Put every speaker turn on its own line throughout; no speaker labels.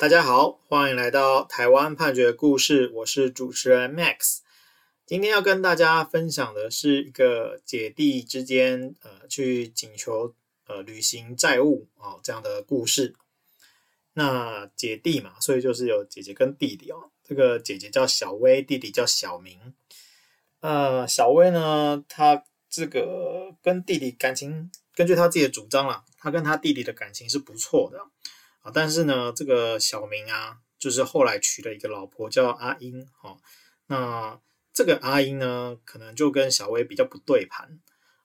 大家好，欢迎来到台湾判决故事，我是主持人 Max。今天要跟大家分享的是一个姐弟之间呃去请求呃履行债务啊、哦、这样的故事。那姐弟嘛，所以就是有姐姐跟弟弟哦。这个姐姐叫小薇，弟弟叫小明。呃，小薇呢，她这个跟弟弟感情，根据她自己的主张啦，她跟她弟弟的感情是不错的。啊，但是呢，这个小明啊，就是后来娶了一个老婆叫阿英，哦，那这个阿英呢，可能就跟小薇比较不对盘，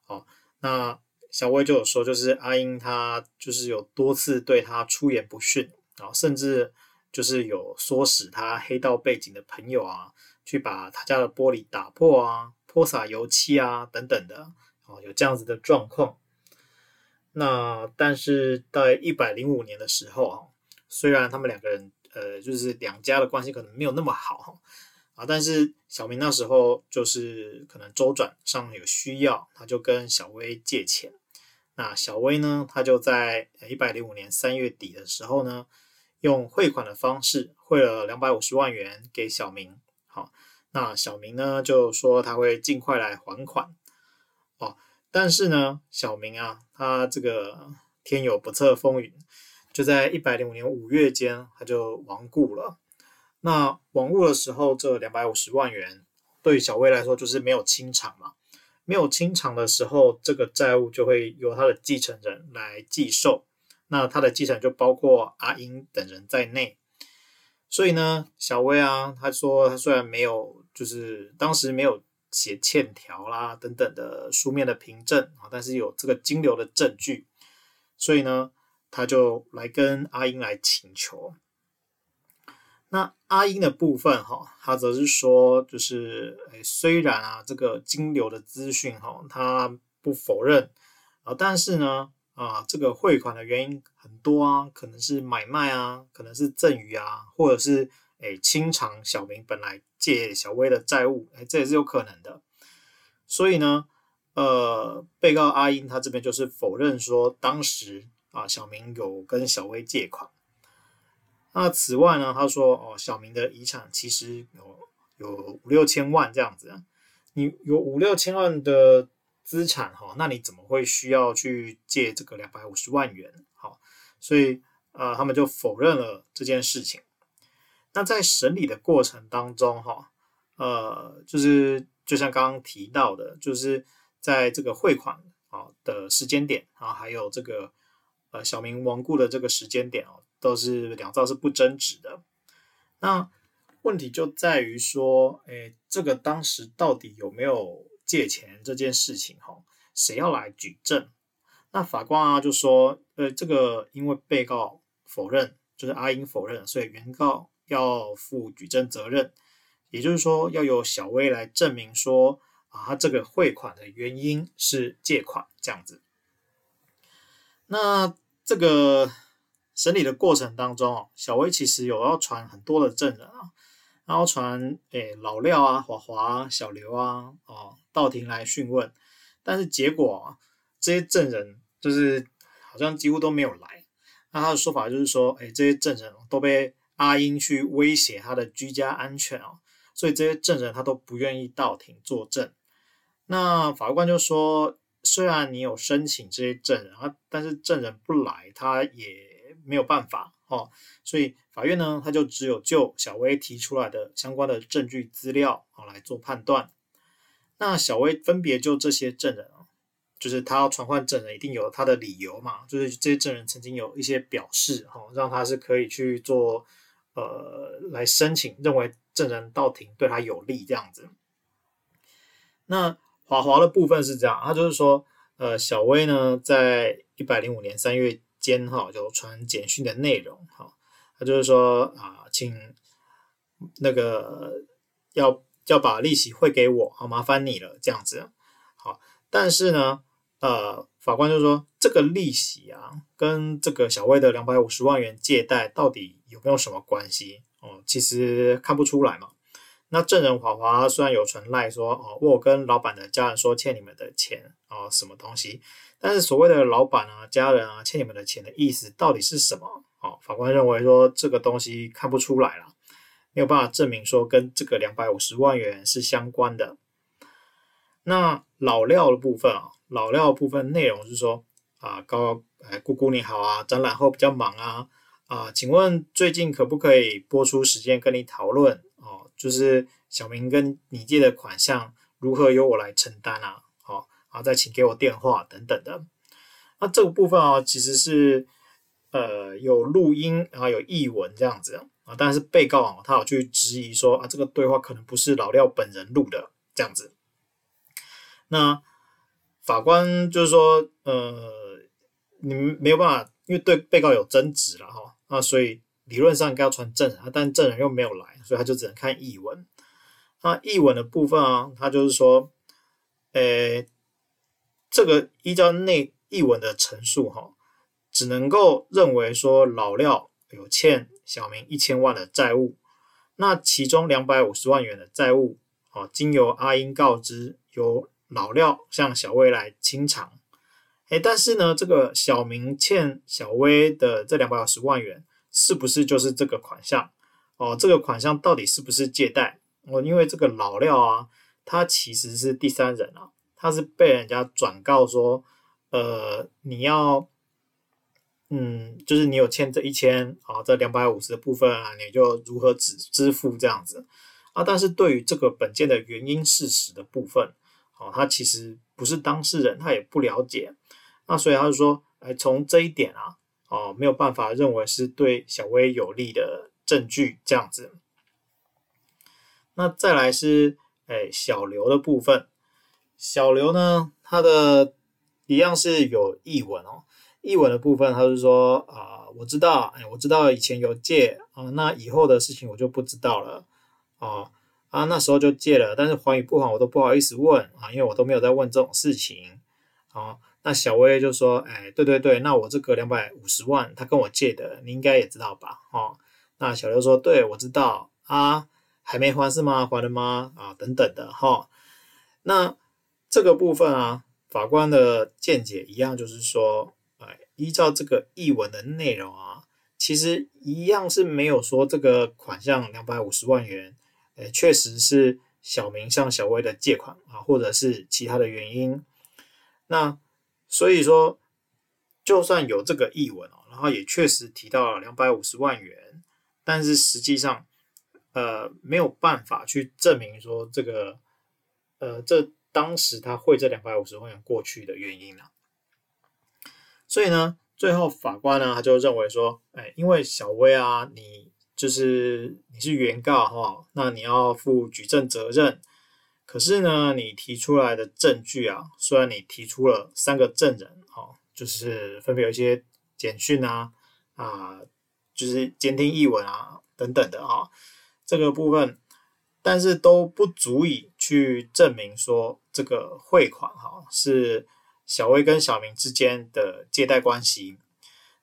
哦，那小薇就有说，就是阿英她就是有多次对他出言不逊，啊，甚至就是有唆使他黑道背景的朋友啊，去把他家的玻璃打破啊，泼洒油漆啊，等等的，哦，有这样子的状况。那但是在一百零五年的时候啊，虽然他们两个人呃就是两家的关系可能没有那么好哈啊，但是小明那时候就是可能周转上有需要，他就跟小薇借钱。那小薇呢，他就在一百零五年三月底的时候呢，用汇款的方式汇了两百五十万元给小明。好，那小明呢就说他会尽快来还款。哦。但是呢，小明啊，他这个天有不测风云，就在一百零五年五月间，他就亡故了。那亡故的时候，这两百五十万元对于小薇来说就是没有清偿嘛。没有清偿的时候，这个债务就会由他的继承人来继受。那他的继承就包括阿英等人在内。所以呢，小薇啊，他说他虽然没有，就是当时没有。写欠条啦等等的书面的凭证啊，但是有这个金流的证据，所以呢，他就来跟阿英来请求。那阿英的部分哈，他则是说，就是诶，虽然啊这个金流的资讯哈，他不否认啊，但是呢啊，这个汇款的原因很多啊，可能是买卖啊，可能是赠与啊，或者是。诶，清偿小明本来借小薇的债务，诶，这也是有可能的。所以呢，呃，被告阿英他这边就是否认说，当时啊小明有跟小薇借款。那此外呢，他说哦，小明的遗产其实有有五六千万这样子。你有五六千万的资产哈，那你怎么会需要去借这个两百五十万元？好，所以呃，他们就否认了这件事情。那在审理的过程当中，哈，呃，就是就像刚刚提到的，就是在这个汇款啊的时间点啊，还有这个呃小明亡故的这个时间点哦，都是两造是不争执的。那问题就在于说，诶，这个当时到底有没有借钱这件事情，哈，谁要来举证？那法官啊就说，呃，这个因为被告否认，就是阿英否认，所以原告。要负举证责任，也就是说，要由小薇来证明说啊，他这个汇款的原因是借款这样子。那这个审理的过程当中，小薇其实有要传很多的证人啊，然后传诶老廖啊、华华、小刘啊，哦到庭来讯问，但是结果啊，这些证人就是好像几乎都没有来。那他的说法就是说，诶这些证人都被。阿英去威胁他的居家安全哦，所以这些证人他都不愿意到庭作证。那法官就说，虽然你有申请这些证人啊，但是证人不来，他也没有办法哦。所以法院呢，他就只有就小薇提出来的相关的证据资料啊来做判断。那小薇分别就这些证人啊。就是他要传唤证人，一定有他的理由嘛。就是这些证人曾经有一些表示，哈，让他是可以去做。呃，来申请认为证人到庭对他有利这样子。那华华的部分是这样，他就是说，呃，小薇呢，在一百零五年三月间哈，就传简讯的内容哈，他就是说啊，请那个要要把利息汇给我，好麻烦你了这样子。好，但是呢，呃，法官就说这个利息啊，跟这个小魏的两百五十万元借贷到底。有没有什么关系哦？其实看不出来嘛。那证人华华虽然有存赖说哦，我跟老板的家人说欠你们的钱哦，什么东西？但是所谓的老板啊、家人啊欠你们的钱的意思到底是什么哦，法官认为说这个东西看不出来了，没有办法证明说跟这个两百五十万元是相关的。那老廖的部分啊，老廖部分内容是说啊，高哎姑姑你好啊，展览后比较忙啊啊，请问最近可不可以播出时间跟你讨论哦？就是小明跟你借的款项如何由我来承担啊？好、哦，然后再请给我电话等等的。那这个部分啊，其实是呃有录音，然后有译文这样子啊，但是被告啊，他有去质疑说啊，这个对话可能不是老廖本人录的这样子。那法官就是说，呃，你们没有办法，因为对被告有争执了哈，那所以理论上应该要传证人，但证人又没有来，所以他就只能看译文。那译文的部分啊，他就是说，诶，这个依照那。译文的陈述，哈，只能够认为说老廖有欠小明一千万的债务，那其中两百五十万元的债务，哦，经由阿英告知，由老廖向小薇来清偿，哎，但是呢，这个小明欠小薇的这两百五十万元，是不是就是这个款项？哦，这个款项到底是不是借贷？哦，因为这个老廖啊，他其实是第三人啊，他是被人家转告说。呃，你要，嗯，就是你有欠这一千啊，这两百五十的部分啊，你就如何支支付这样子啊？但是对于这个本件的原因事实的部分，哦，他其实不是当事人，他也不了解，那所以他就说，哎，从这一点啊，哦，没有办法认为是对小薇有利的证据这样子。那再来是，哎，小刘的部分，小刘呢，他的。一样是有译文哦，译文的部分，他是说啊、我知道，哎，我知道以前有借啊、那以后的事情我就不知道了，哦，啊，那时候就借了，但是还与不还我都不好意思问啊，因为我都没有在问这种事情，哦，那小薇就说，哎，对对对，那我这个两百五十万他跟我借的，你应该也知道吧，哦，那小刘说，对，我知道啊，还没还是吗？还了吗？啊，等等的哈、哦，那这个部分啊。法官的见解一样，就是说，哎，依照这个译文的内容啊，其实一样是没有说这个款项两百五十万元，哎，确实是小明向小薇的借款啊，或者是其他的原因。那所以说，就算有这个译文哦，然后也确实提到了两百五十万元，但是实际上，呃，没有办法去证明说这个，呃，这。当时他汇这两百五十万元过去的原因呢？所以呢，最后法官呢，他就认为说，哎，因为小薇啊，你就是你是原告哈，那你要负举证责任。可是呢，你提出来的证据啊，虽然你提出了三个证人哈，就是分别有一些简讯啊啊，就是监听译文啊等等的哈，这个部分。但是都不足以去证明说这个汇款哈是小薇跟小明之间的借贷关系。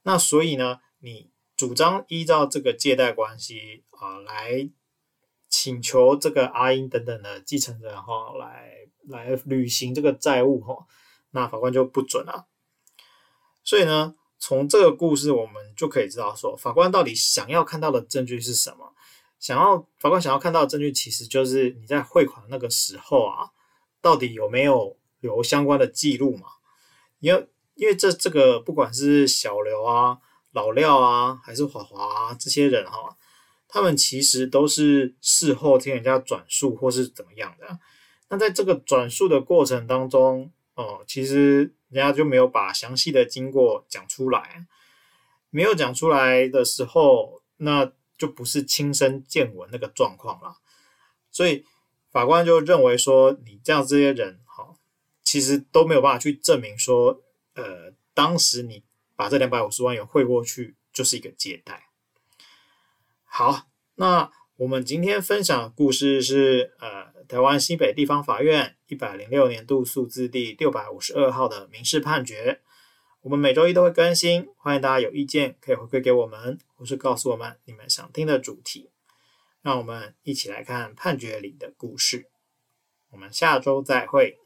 那所以呢，你主张依照这个借贷关系啊来请求这个阿英等等的继承人哈来来履行这个债务哈，那法官就不准了。所以呢，从这个故事我们就可以知道说，法官到底想要看到的证据是什么？想要法官想要看到的证据，其实就是你在汇款那个时候啊，到底有没有有相关的记录嘛？因为因为这这个不管是小刘啊、老廖啊，还是华华啊这些人哈、他们其实都是事后听人家转述或是怎么样的。那在这个转述的过程当中，哦，其实人家就没有把详细的经过讲出来，没有讲出来的时候，那。就不是亲身见闻那个状况了，所以法官就认为说，你这样这些人哈，其实都没有办法去证明说，呃，当时你把这两百五十万元汇过去就是一个借贷。好，那我们今天分享的故事是呃，台湾新北地方法院一百零六年度诉字第六百五十二号的民事判决。我们每周一都会更新，欢迎大家有意见可以回馈给我们，或是告诉我们你们想听的主题。让我们一起来看判决里的故事。我们下周再会。